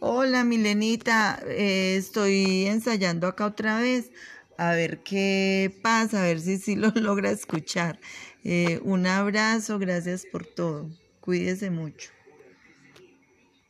Hola, Milenita. Eh, estoy ensayando acá otra vez. A ver qué pasa, a ver si sí lo logra escuchar. Eh, un abrazo, gracias por todo. Cuídese mucho.